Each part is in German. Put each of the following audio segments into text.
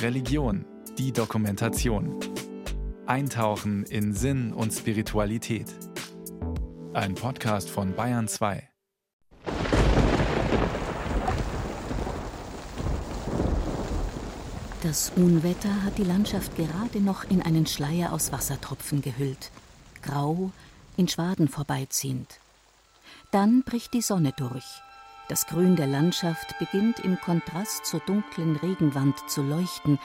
Religion, die Dokumentation. Eintauchen in Sinn und Spiritualität. Ein Podcast von Bayern 2. Das Unwetter hat die Landschaft gerade noch in einen Schleier aus Wassertropfen gehüllt, grau, in Schwaden vorbeiziehend. Dann bricht die Sonne durch. Das Grün der Landschaft beginnt im Kontrast zur dunklen Regenwand zu leuchten,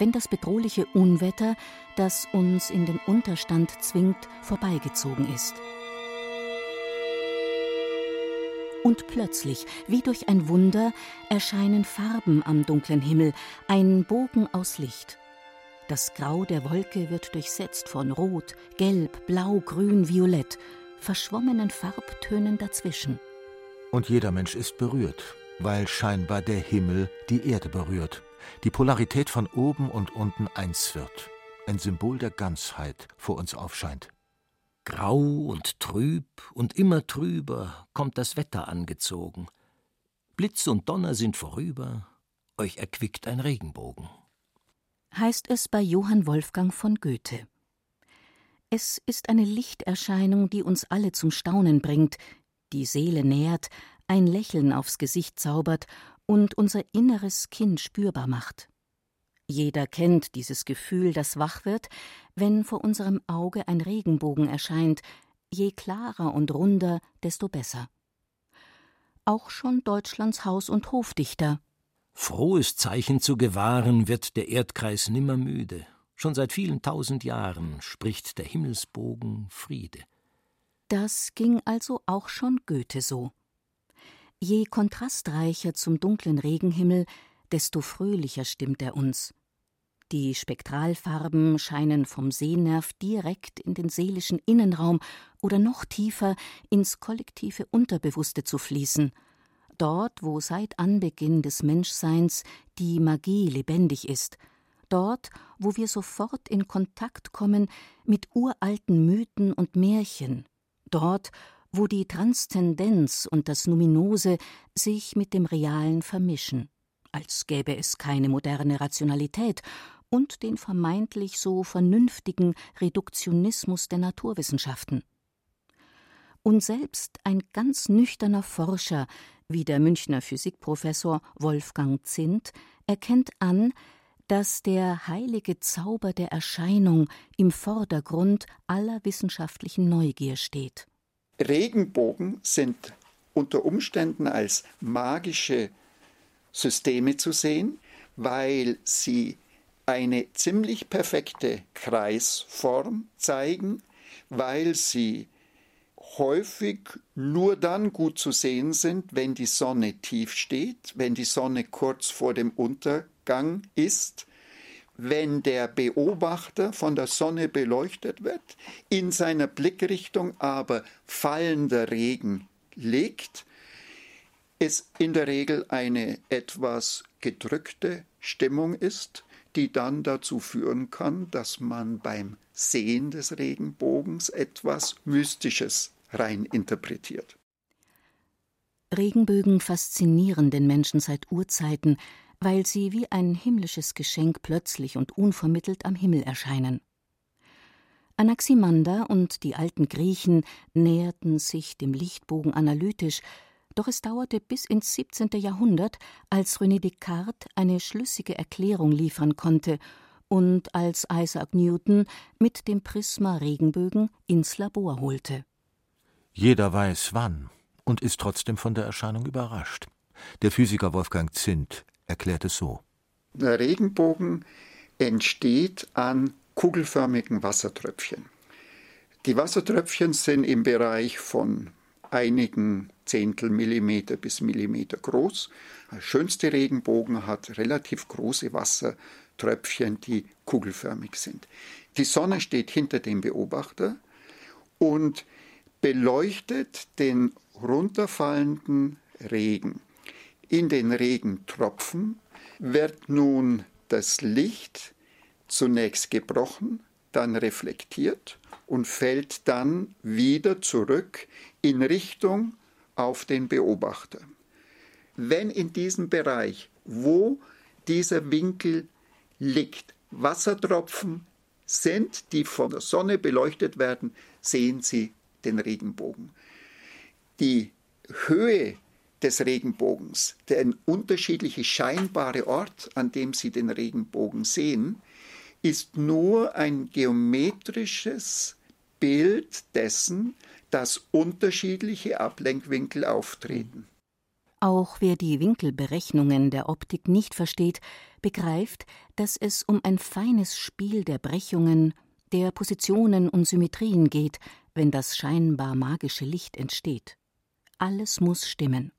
wenn das bedrohliche Unwetter, das uns in den Unterstand zwingt, vorbeigezogen ist. Und plötzlich, wie durch ein Wunder, erscheinen Farben am dunklen Himmel, ein Bogen aus Licht. Das Grau der Wolke wird durchsetzt von Rot, Gelb, Blau, Grün, Violett, verschwommenen Farbtönen dazwischen. Und jeder Mensch ist berührt, weil scheinbar der Himmel die Erde berührt, die Polarität von oben und unten eins wird, ein Symbol der Ganzheit vor uns aufscheint. Grau und trüb und immer trüber kommt das Wetter angezogen. Blitz und Donner sind vorüber, euch erquickt ein Regenbogen. Heißt es bei Johann Wolfgang von Goethe. Es ist eine Lichterscheinung, die uns alle zum Staunen bringt, die Seele nährt, ein Lächeln aufs Gesicht zaubert und unser inneres Kind spürbar macht. Jeder kennt dieses Gefühl, das wach wird, wenn vor unserem Auge ein Regenbogen erscheint, je klarer und runder, desto besser. Auch schon Deutschlands Haus- und Hofdichter. Frohes Zeichen zu gewahren wird der Erdkreis nimmer müde. Schon seit vielen tausend Jahren spricht der Himmelsbogen Friede. Das ging also auch schon Goethe so. Je kontrastreicher zum dunklen Regenhimmel, desto fröhlicher stimmt er uns. Die Spektralfarben scheinen vom Sehnerv direkt in den seelischen Innenraum oder noch tiefer ins kollektive Unterbewusste zu fließen, dort, wo seit Anbeginn des Menschseins die Magie lebendig ist – dort, wo wir sofort in Kontakt kommen mit uralten Mythen und Märchen, dort, wo die Transzendenz und das Numinose sich mit dem Realen vermischen, als gäbe es keine moderne Rationalität und den vermeintlich so vernünftigen Reduktionismus der Naturwissenschaften. Und selbst ein ganz nüchterner Forscher wie der Münchner Physikprofessor Wolfgang Zint erkennt an, dass der heilige Zauber der Erscheinung im Vordergrund aller wissenschaftlichen Neugier steht. Regenbogen sind unter Umständen als magische Systeme zu sehen, weil sie eine ziemlich perfekte Kreisform zeigen, weil sie häufig nur dann gut zu sehen sind, wenn die Sonne tief steht, wenn die Sonne kurz vor dem Untergang Gang ist, wenn der Beobachter von der Sonne beleuchtet wird, in seiner Blickrichtung aber fallender Regen liegt, es in der Regel eine etwas gedrückte Stimmung ist, die dann dazu führen kann, dass man beim Sehen des Regenbogens etwas Mystisches rein interpretiert. Regenbögen faszinieren den Menschen seit Urzeiten, weil sie wie ein himmlisches Geschenk plötzlich und unvermittelt am Himmel erscheinen. Anaximander und die alten Griechen näherten sich dem Lichtbogen analytisch, doch es dauerte bis ins 17. Jahrhundert, als René Descartes eine schlüssige Erklärung liefern konnte und als Isaac Newton mit dem Prisma Regenbögen ins Labor holte. Jeder weiß wann und ist trotzdem von der Erscheinung überrascht. Der Physiker Wolfgang Zint erklärt es so. Der Regenbogen entsteht an kugelförmigen Wassertröpfchen. Die Wassertröpfchen sind im Bereich von einigen Zehntel Millimeter bis Millimeter groß. Der schönste Regenbogen hat relativ große Wassertröpfchen, die kugelförmig sind. Die Sonne steht hinter dem Beobachter und beleuchtet den runterfallenden Regen. In den Regentropfen wird nun das Licht zunächst gebrochen, dann reflektiert und fällt dann wieder zurück in Richtung auf den Beobachter. Wenn in diesem Bereich, wo dieser Winkel liegt. Wassertropfen sind, die von der Sonne beleuchtet werden, sehen Sie den Regenbogen. Die Höhe des Regenbogens, der unterschiedliche scheinbare Ort, an dem Sie den Regenbogen sehen, ist nur ein geometrisches Bild dessen, dass unterschiedliche Ablenkwinkel auftreten. Auch wer die Winkelberechnungen der Optik nicht versteht, begreift, dass es um ein feines Spiel der Brechungen, der Positionen und Symmetrien geht, wenn das scheinbar magische Licht entsteht. Alles muss stimmen.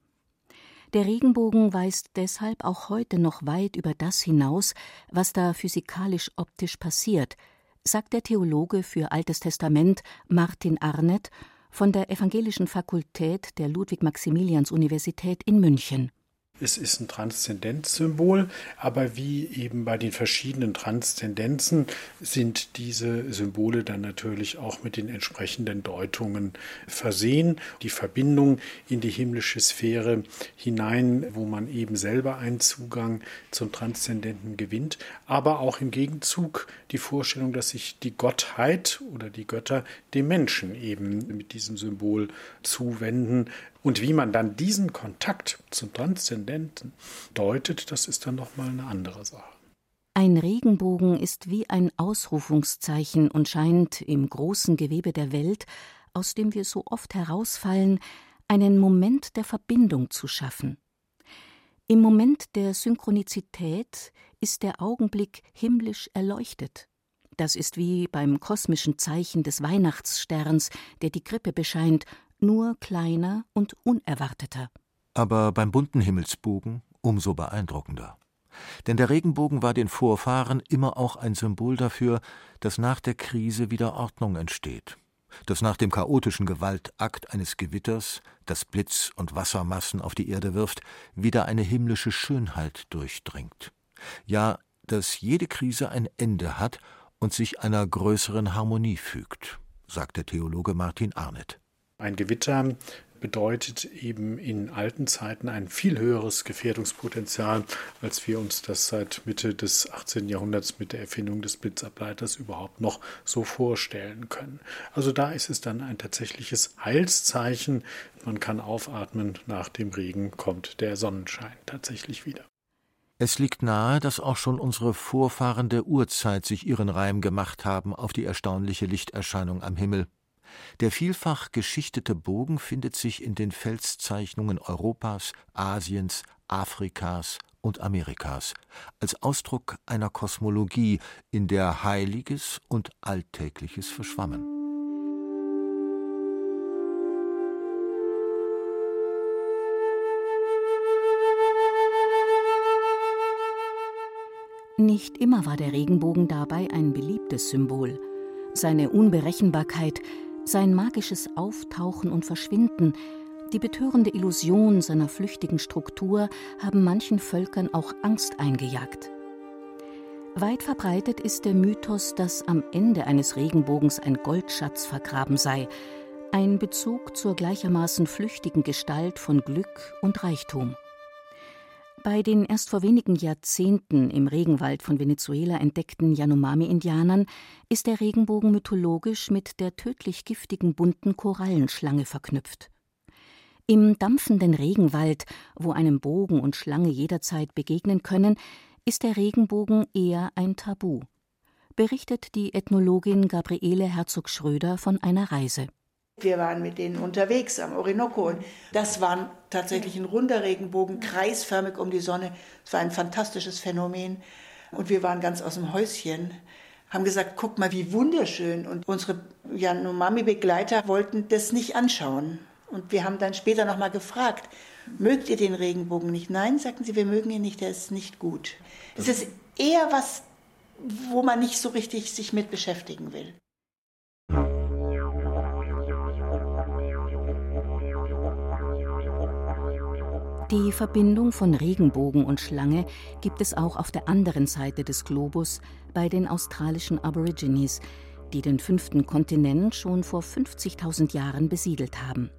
Der Regenbogen weist deshalb auch heute noch weit über das hinaus, was da physikalisch-optisch passiert, sagt der Theologe für Altes Testament Martin Arnett von der Evangelischen Fakultät der Ludwig-Maximilians-Universität in München. Es ist ein Transzendenzsymbol, aber wie eben bei den verschiedenen Transzendenzen sind diese Symbole dann natürlich auch mit den entsprechenden Deutungen versehen. Die Verbindung in die himmlische Sphäre hinein, wo man eben selber einen Zugang zum Transzendenten gewinnt, aber auch im Gegenzug die Vorstellung, dass sich die Gottheit oder die Götter dem Menschen eben mit diesem Symbol zuwenden, und wie man dann diesen Kontakt zum Transzendenten deutet, das ist dann nochmal eine andere Sache. Ein Regenbogen ist wie ein Ausrufungszeichen und scheint im großen Gewebe der Welt, aus dem wir so oft herausfallen, einen Moment der Verbindung zu schaffen. Im Moment der Synchronizität ist der Augenblick himmlisch erleuchtet. Das ist wie beim kosmischen Zeichen des Weihnachtssterns, der die Krippe bescheint nur kleiner und unerwarteter. Aber beim bunten Himmelsbogen umso beeindruckender. Denn der Regenbogen war den Vorfahren immer auch ein Symbol dafür, dass nach der Krise wieder Ordnung entsteht, dass nach dem chaotischen Gewaltakt eines Gewitters, das Blitz und Wassermassen auf die Erde wirft, wieder eine himmlische Schönheit durchdringt. Ja, dass jede Krise ein Ende hat und sich einer größeren Harmonie fügt, sagt der Theologe Martin Arnett. Ein Gewitter bedeutet eben in alten Zeiten ein viel höheres Gefährdungspotenzial, als wir uns das seit Mitte des 18. Jahrhunderts mit der Erfindung des Blitzableiters überhaupt noch so vorstellen können. Also da ist es dann ein tatsächliches Heilszeichen. Man kann aufatmen, nach dem Regen kommt der Sonnenschein tatsächlich wieder. Es liegt nahe, dass auch schon unsere Vorfahren der Urzeit sich ihren Reim gemacht haben auf die erstaunliche Lichterscheinung am Himmel. Der vielfach geschichtete Bogen findet sich in den Felszeichnungen Europas, Asiens, Afrikas und Amerikas als Ausdruck einer Kosmologie, in der Heiliges und Alltägliches verschwammen. Nicht immer war der Regenbogen dabei ein beliebtes Symbol. Seine Unberechenbarkeit sein magisches Auftauchen und Verschwinden, die betörende Illusion seiner flüchtigen Struktur haben manchen Völkern auch Angst eingejagt. Weit verbreitet ist der Mythos, dass am Ende eines Regenbogens ein Goldschatz vergraben sei, ein Bezug zur gleichermaßen flüchtigen Gestalt von Glück und Reichtum. Bei den erst vor wenigen Jahrzehnten im Regenwald von Venezuela entdeckten Yanomami-Indianern ist der Regenbogen mythologisch mit der tödlich giftigen bunten Korallenschlange verknüpft. Im dampfenden Regenwald, wo einem Bogen und Schlange jederzeit begegnen können, ist der Regenbogen eher ein Tabu. Berichtet die Ethnologin Gabriele Herzog-Schröder von einer Reise. Wir waren mit denen unterwegs am Orinoco und das war tatsächlich ein runder Regenbogen, kreisförmig um die Sonne. Es war ein fantastisches Phänomen und wir waren ganz aus dem Häuschen, haben gesagt, guck mal, wie wunderschön und unsere Yanomami-Begleiter wollten das nicht anschauen. Und wir haben dann später nochmal gefragt, mögt ihr den Regenbogen nicht? Nein, sagten sie, wir mögen ihn nicht, der ist nicht gut. Es ist eher was, wo man nicht so richtig sich mit beschäftigen will. Die Verbindung von Regenbogen und Schlange gibt es auch auf der anderen Seite des Globus bei den australischen Aborigines, die den fünften Kontinent schon vor 50.000 Jahren besiedelt haben.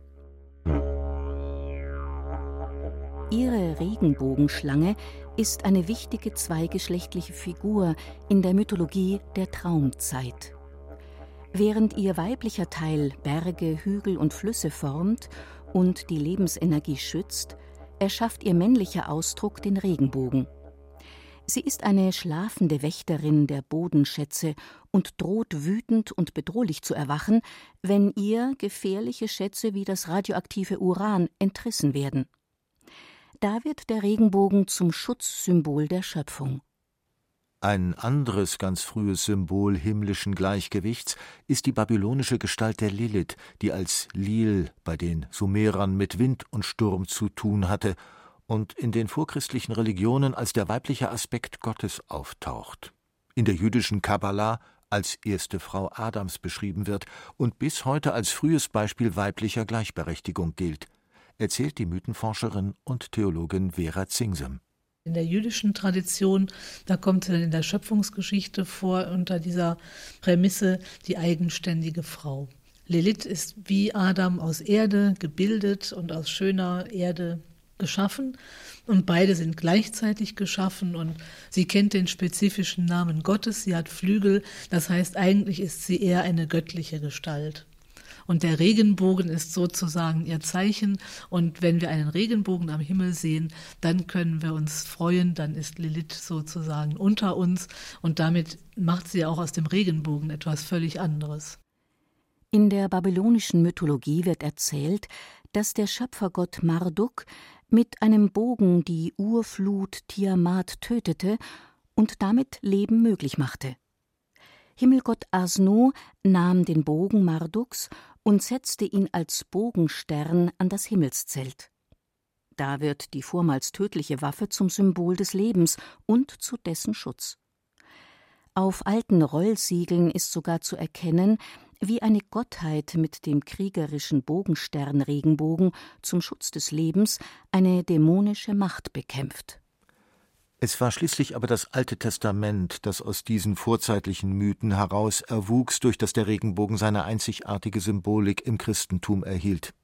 Ihre Regenbogenschlange ist eine wichtige zweigeschlechtliche Figur in der Mythologie der Traumzeit. Während ihr weiblicher Teil Berge, Hügel und Flüsse formt und die Lebensenergie schützt, erschafft ihr männlicher Ausdruck den Regenbogen. Sie ist eine schlafende Wächterin der Bodenschätze und droht wütend und bedrohlich zu erwachen, wenn ihr gefährliche Schätze wie das radioaktive Uran entrissen werden. Da wird der Regenbogen zum Schutzsymbol der Schöpfung. Ein anderes ganz frühes Symbol himmlischen Gleichgewichts ist die babylonische Gestalt der Lilith, die als Lil bei den Sumerern mit Wind und Sturm zu tun hatte und in den vorchristlichen Religionen als der weibliche Aspekt Gottes auftaucht, in der jüdischen Kabbalah als erste Frau Adams beschrieben wird und bis heute als frühes Beispiel weiblicher Gleichberechtigung gilt, erzählt die Mythenforscherin und Theologin Vera Zingsem. In der jüdischen Tradition, da kommt in der Schöpfungsgeschichte vor unter dieser Prämisse die eigenständige Frau. Lilith ist wie Adam aus Erde gebildet und aus schöner Erde geschaffen und beide sind gleichzeitig geschaffen und sie kennt den spezifischen Namen Gottes, sie hat Flügel, das heißt eigentlich ist sie eher eine göttliche Gestalt. Und der Regenbogen ist sozusagen ihr Zeichen. Und wenn wir einen Regenbogen am Himmel sehen, dann können wir uns freuen, dann ist Lilith sozusagen unter uns. Und damit macht sie auch aus dem Regenbogen etwas völlig anderes. In der babylonischen Mythologie wird erzählt, dass der Schöpfergott Marduk mit einem Bogen die Urflut Tiamat tötete und damit Leben möglich machte. Himmelgott Asno nahm den Bogen Marduks und setzte ihn als Bogenstern an das Himmelszelt. Da wird die vormals tödliche Waffe zum Symbol des Lebens und zu dessen Schutz. Auf alten Rollsiegeln ist sogar zu erkennen, wie eine Gottheit mit dem kriegerischen Bogensternregenbogen zum Schutz des Lebens eine dämonische Macht bekämpft. Es war schließlich aber das Alte Testament, das aus diesen vorzeitlichen Mythen heraus erwuchs, durch das der Regenbogen seine einzigartige Symbolik im Christentum erhielt.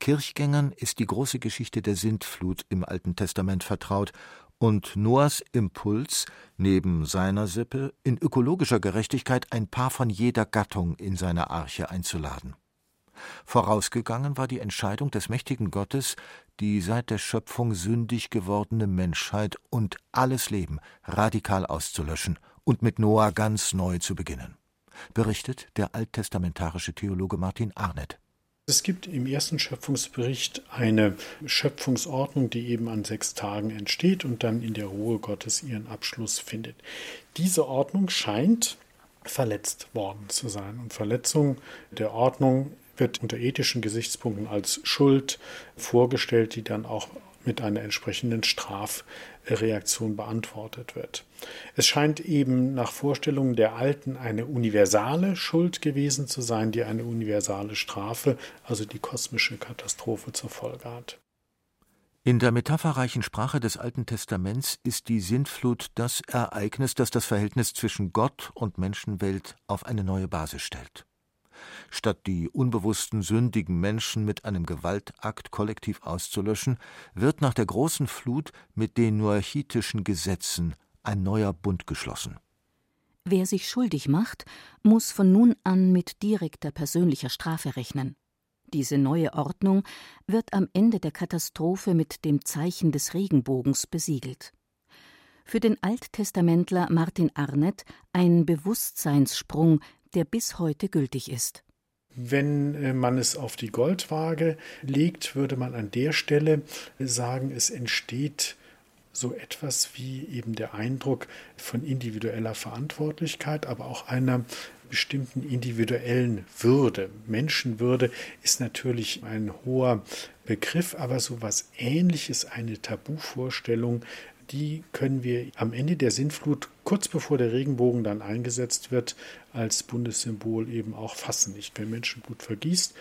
Kirchgängern ist die große Geschichte der Sintflut im Alten Testament vertraut und Noahs Impuls, neben seiner Sippe, in ökologischer Gerechtigkeit ein Paar von jeder Gattung in seine Arche einzuladen. Vorausgegangen war die Entscheidung des mächtigen Gottes, die seit der Schöpfung sündig gewordene Menschheit und alles Leben radikal auszulöschen und mit Noah ganz neu zu beginnen. Berichtet der alttestamentarische Theologe Martin Arnett. Es gibt im ersten Schöpfungsbericht eine Schöpfungsordnung, die eben an sechs Tagen entsteht und dann in der Ruhe Gottes ihren Abschluss findet. Diese Ordnung scheint verletzt worden zu sein. Und Verletzung der Ordnung wird unter ethischen Gesichtspunkten als Schuld vorgestellt, die dann auch mit einer entsprechenden Strafreaktion beantwortet wird. Es scheint eben nach Vorstellungen der Alten eine universale Schuld gewesen zu sein, die eine universale Strafe, also die kosmische Katastrophe zur Folge hat. In der metapherreichen Sprache des Alten Testaments ist die Sintflut das Ereignis, das das Verhältnis zwischen Gott und Menschenwelt auf eine neue Basis stellt. Statt die unbewussten sündigen Menschen mit einem Gewaltakt kollektiv auszulöschen, wird nach der großen Flut mit den noachitischen Gesetzen ein neuer Bund geschlossen. Wer sich schuldig macht, muss von nun an mit direkter persönlicher Strafe rechnen. Diese neue Ordnung wird am Ende der Katastrophe mit dem Zeichen des Regenbogens besiegelt. Für den Alttestamentler Martin Arnett ein Bewusstseinssprung, der bis heute gültig ist. Wenn äh, man es auf die Goldwaage legt, würde man an der Stelle sagen, es entsteht so etwas wie eben der Eindruck von individueller Verantwortlichkeit, aber auch einer bestimmten individuellen Würde. Menschenwürde ist natürlich ein hoher Begriff, aber so etwas ähnliches, eine Tabuvorstellung, die können wir am Ende der Sintflut, kurz bevor der Regenbogen dann eingesetzt wird, als Bundessymbol eben auch fassen. Nicht, wer Menschenblut vergießt,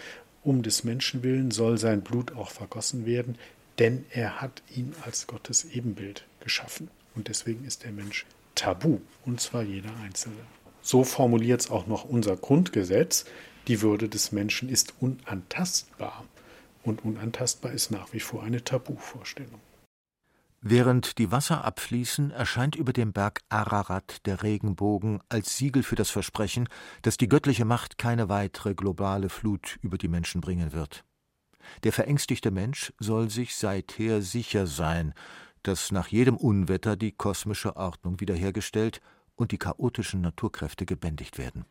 um des Menschen willen soll sein Blut auch vergossen werden, denn er hat ihn als Gottes Ebenbild geschaffen. Und deswegen ist der Mensch tabu, und zwar jeder Einzelne. So formuliert es auch noch unser Grundgesetz, die Würde des Menschen ist unantastbar. und unantastbar ist nach wie vor eine Tabuvorstellung. Während die Wasser abfließen, erscheint über dem Berg Ararat der Regenbogen als Siegel für das Versprechen, dass die göttliche Macht keine weitere globale Flut über die Menschen bringen wird. Der verängstigte Mensch soll sich seither sicher sein, dass nach jedem Unwetter die kosmische Ordnung wiederhergestellt und die chaotischen Naturkräfte gebändigt werden.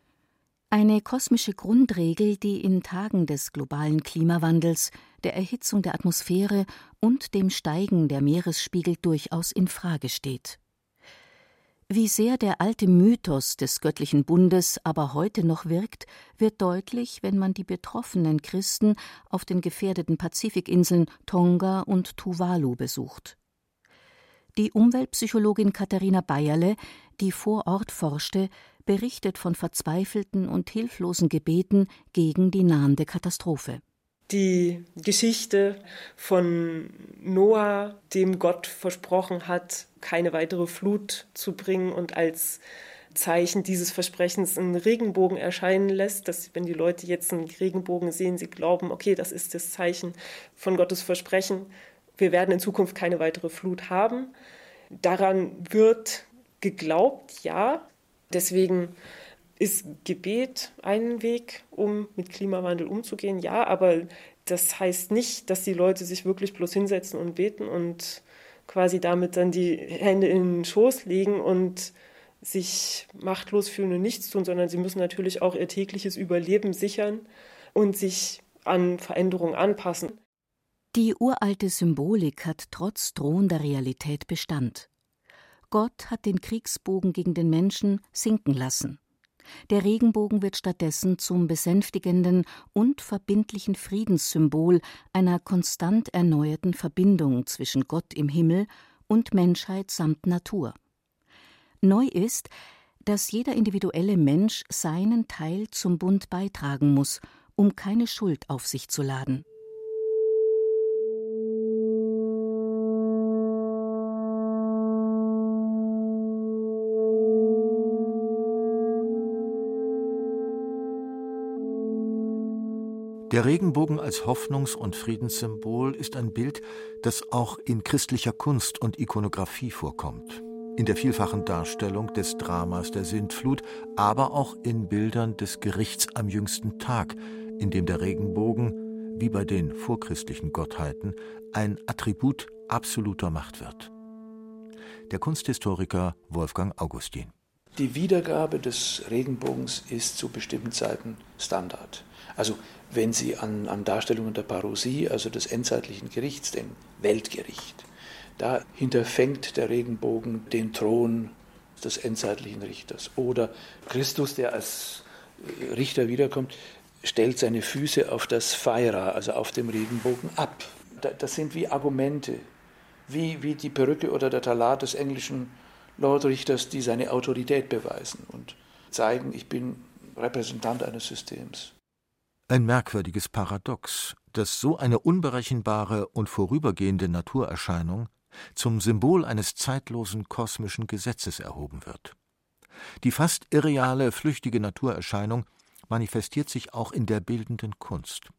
Eine kosmische Grundregel, die in Tagen des globalen Klimawandels, der Erhitzung der Atmosphäre und dem Steigen der Meeresspiegel durchaus in Frage steht. Wie sehr der alte Mythos des göttlichen Bundes aber heute noch wirkt, wird deutlich, wenn man die betroffenen Christen auf den gefährdeten Pazifikinseln Tonga und Tuvalu besucht. Die Umweltpsychologin Katharina Bayerle, die vor Ort forschte, berichtet von verzweifelten und hilflosen Gebeten gegen die nahende Katastrophe. Die Geschichte von Noah, dem Gott versprochen hat, keine weitere Flut zu bringen und als Zeichen dieses Versprechens einen Regenbogen erscheinen lässt, dass wenn die Leute jetzt einen Regenbogen sehen, sie glauben, okay, das ist das Zeichen von Gottes Versprechen, wir werden in Zukunft keine weitere Flut haben. Daran wird geglaubt, ja, Deswegen ist Gebet ein Weg, um mit Klimawandel umzugehen, ja, aber das heißt nicht, dass die Leute sich wirklich bloß hinsetzen und beten und quasi damit dann die Hände in den Schoß legen und sich machtlos fühlen und nichts tun, sondern sie müssen natürlich auch ihr tägliches Überleben sichern und sich an Veränderungen anpassen. Die uralte Symbolik hat trotz drohender Realität Bestand. Gott hat den Kriegsbogen gegen den Menschen sinken lassen. Der Regenbogen wird stattdessen zum besänftigenden und verbindlichen Friedenssymbol einer konstant erneuerten Verbindung zwischen Gott im Himmel und Menschheit samt Natur. Neu ist, dass jeder individuelle Mensch seinen Teil zum Bund beitragen muss, um keine Schuld auf sich zu laden. Der Regenbogen als Hoffnungs- und Friedenssymbol ist ein Bild, das auch in christlicher Kunst und Ikonographie vorkommt. In der vielfachen Darstellung des Dramas der Sintflut, aber auch in Bildern des Gerichts am jüngsten Tag, in dem der Regenbogen, wie bei den vorchristlichen Gottheiten, ein Attribut absoluter Macht wird. Der Kunsthistoriker Wolfgang Augustin. Die Wiedergabe des Regenbogens ist zu bestimmten Zeiten Standard. Also wenn Sie an, an Darstellungen der Parousie, also des endzeitlichen Gerichts, dem Weltgericht, da hinterfängt der Regenbogen den Thron des endzeitlichen Richters. Oder Christus, der als Richter wiederkommt, stellt seine Füße auf das Phaira, also auf dem Regenbogen, ab. Das sind wie Argumente, wie, wie die Perücke oder der Talat des englischen Lordrichters, die seine Autorität beweisen und zeigen, ich bin Repräsentant eines Systems. Ein merkwürdiges Paradox, dass so eine unberechenbare und vorübergehende Naturerscheinung zum Symbol eines zeitlosen kosmischen Gesetzes erhoben wird. Die fast irreale, flüchtige Naturerscheinung manifestiert sich auch in der bildenden Kunst.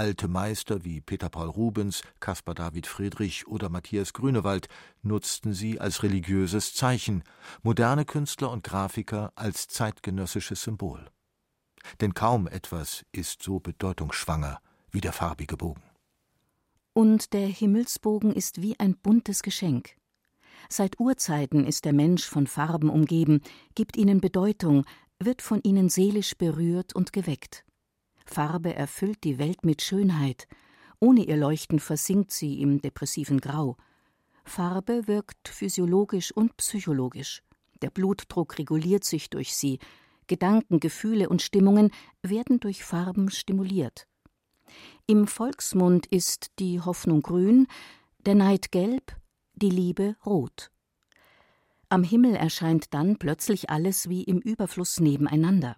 Alte Meister wie Peter Paul Rubens, Caspar David Friedrich oder Matthias Grünewald nutzten sie als religiöses Zeichen, moderne Künstler und Grafiker als zeitgenössisches Symbol. Denn kaum etwas ist so bedeutungsschwanger wie der farbige Bogen. Und der Himmelsbogen ist wie ein buntes Geschenk. Seit Urzeiten ist der Mensch von Farben umgeben, gibt ihnen Bedeutung, wird von ihnen seelisch berührt und geweckt. Farbe erfüllt die Welt mit Schönheit, ohne ihr Leuchten versinkt sie im depressiven Grau. Farbe wirkt physiologisch und psychologisch. Der Blutdruck reguliert sich durch sie, Gedanken, Gefühle und Stimmungen werden durch Farben stimuliert. Im Volksmund ist die Hoffnung grün, der Neid gelb, die Liebe rot. Am Himmel erscheint dann plötzlich alles wie im Überfluss nebeneinander.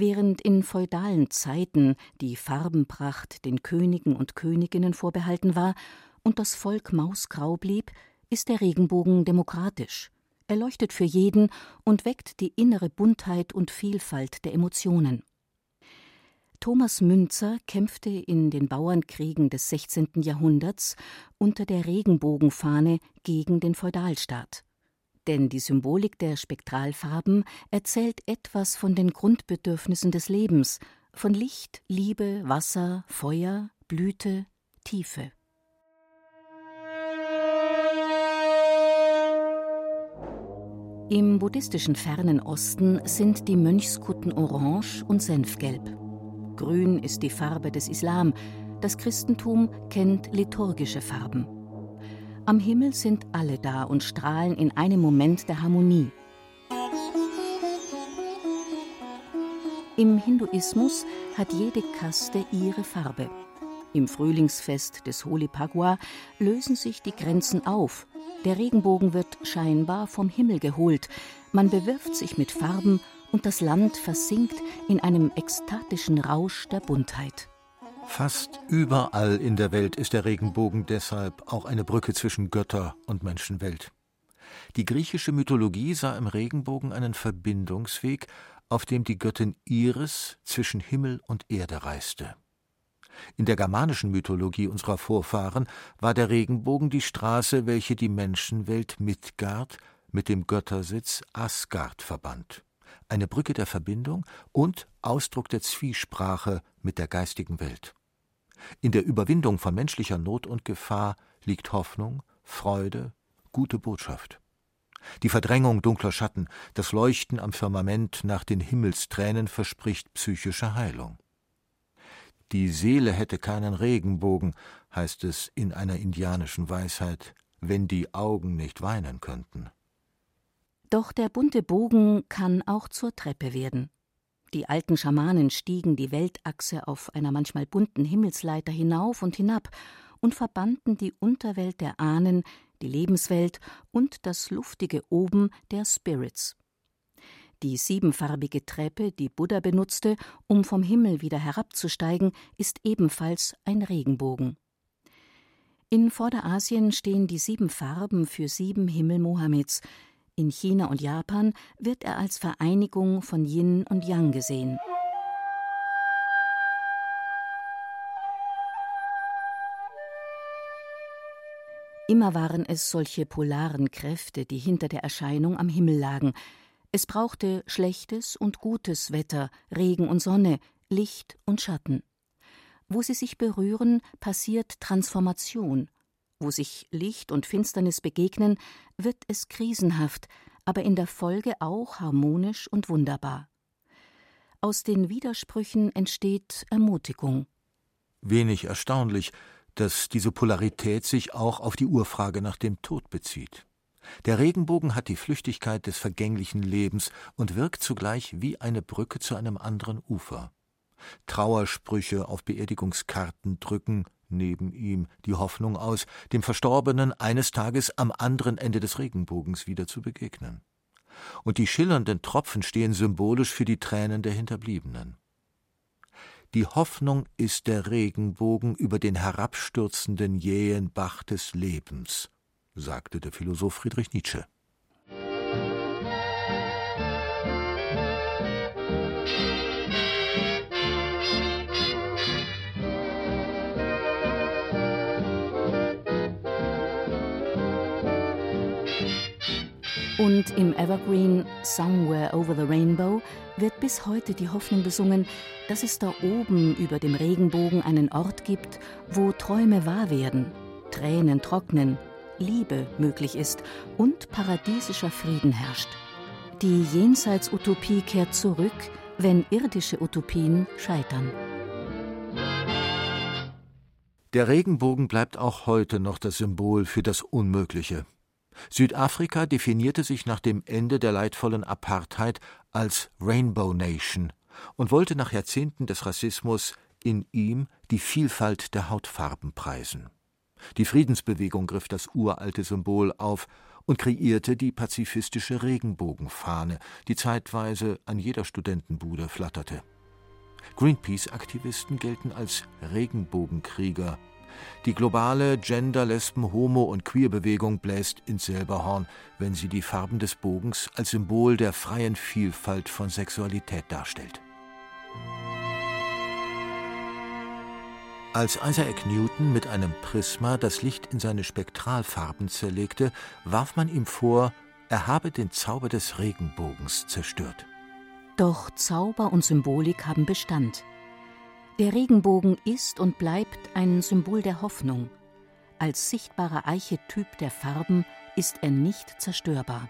Während in feudalen Zeiten die Farbenpracht den Königen und Königinnen vorbehalten war und das Volk mausgrau blieb, ist der Regenbogen demokratisch. Er leuchtet für jeden und weckt die innere Buntheit und Vielfalt der Emotionen. Thomas Münzer kämpfte in den Bauernkriegen des 16. Jahrhunderts unter der Regenbogenfahne gegen den Feudalstaat. Denn die Symbolik der Spektralfarben erzählt etwas von den Grundbedürfnissen des Lebens, von Licht, Liebe, Wasser, Feuer, Blüte, Tiefe. Im buddhistischen fernen Osten sind die Mönchskutten orange und senfgelb. Grün ist die Farbe des Islam. Das Christentum kennt liturgische Farben. Am Himmel sind alle da und strahlen in einem Moment der Harmonie. Im Hinduismus hat jede Kaste ihre Farbe. Im Frühlingsfest des Holi Pagua lösen sich die Grenzen auf. Der Regenbogen wird scheinbar vom Himmel geholt. Man bewirft sich mit Farben und das Land versinkt in einem ekstatischen Rausch der Buntheit. Fast überall in der Welt ist der Regenbogen deshalb auch eine Brücke zwischen Götter und Menschenwelt. Die griechische Mythologie sah im Regenbogen einen Verbindungsweg, auf dem die Göttin Iris zwischen Himmel und Erde reiste. In der germanischen Mythologie unserer Vorfahren war der Regenbogen die Straße, welche die Menschenwelt Midgard mit dem Göttersitz Asgard verband, eine Brücke der Verbindung und Ausdruck der Zwiesprache mit der geistigen Welt. In der Überwindung von menschlicher Not und Gefahr liegt Hoffnung, Freude, gute Botschaft. Die Verdrängung dunkler Schatten, das Leuchten am Firmament nach den Himmelstränen verspricht psychische Heilung. Die Seele hätte keinen Regenbogen, heißt es in einer indianischen Weisheit, wenn die Augen nicht weinen könnten. Doch der bunte Bogen kann auch zur Treppe werden. Die alten Schamanen stiegen die Weltachse auf einer manchmal bunten Himmelsleiter hinauf und hinab und verbanden die Unterwelt der Ahnen, die Lebenswelt und das luftige Oben der Spirits. Die siebenfarbige Treppe, die Buddha benutzte, um vom Himmel wieder herabzusteigen, ist ebenfalls ein Regenbogen. In Vorderasien stehen die sieben Farben für sieben Himmel Mohammeds. In China und Japan wird er als Vereinigung von Yin und Yang gesehen. Immer waren es solche polaren Kräfte, die hinter der Erscheinung am Himmel lagen, es brauchte schlechtes und gutes Wetter, Regen und Sonne, Licht und Schatten. Wo sie sich berühren, passiert Transformation. Wo sich Licht und Finsternis begegnen, wird es krisenhaft, aber in der Folge auch harmonisch und wunderbar. Aus den Widersprüchen entsteht Ermutigung. Wenig erstaunlich, dass diese Polarität sich auch auf die Urfrage nach dem Tod bezieht. Der Regenbogen hat die Flüchtigkeit des vergänglichen Lebens und wirkt zugleich wie eine Brücke zu einem anderen Ufer. Trauersprüche auf Beerdigungskarten drücken neben ihm die Hoffnung aus, dem Verstorbenen eines Tages am anderen Ende des Regenbogens wieder zu begegnen. Und die schillernden Tropfen stehen symbolisch für die Tränen der Hinterbliebenen. Die Hoffnung ist der Regenbogen über den herabstürzenden jähen Bach des Lebens, sagte der Philosoph Friedrich Nietzsche. Und im Evergreen Somewhere Over the Rainbow wird bis heute die Hoffnung besungen, dass es da oben über dem Regenbogen einen Ort gibt, wo Träume wahr werden, Tränen trocknen, Liebe möglich ist und paradiesischer Frieden herrscht. Die Jenseitsutopie kehrt zurück, wenn irdische Utopien scheitern. Der Regenbogen bleibt auch heute noch das Symbol für das Unmögliche. Südafrika definierte sich nach dem Ende der leidvollen Apartheid als Rainbow Nation und wollte nach Jahrzehnten des Rassismus in ihm die Vielfalt der Hautfarben preisen. Die Friedensbewegung griff das uralte Symbol auf und kreierte die pazifistische Regenbogenfahne, die zeitweise an jeder Studentenbude flatterte. Greenpeace-Aktivisten gelten als Regenbogenkrieger. Die globale Gender-, Lesben-, Homo- und Queer-Bewegung bläst ins Silberhorn, wenn sie die Farben des Bogens als Symbol der freien Vielfalt von Sexualität darstellt. Als Isaac Newton mit einem Prisma das Licht in seine Spektralfarben zerlegte, warf man ihm vor, er habe den Zauber des Regenbogens zerstört. Doch Zauber und Symbolik haben Bestand. Der Regenbogen ist und bleibt ein Symbol der Hoffnung. Als sichtbarer Archetyp der Farben ist er nicht zerstörbar.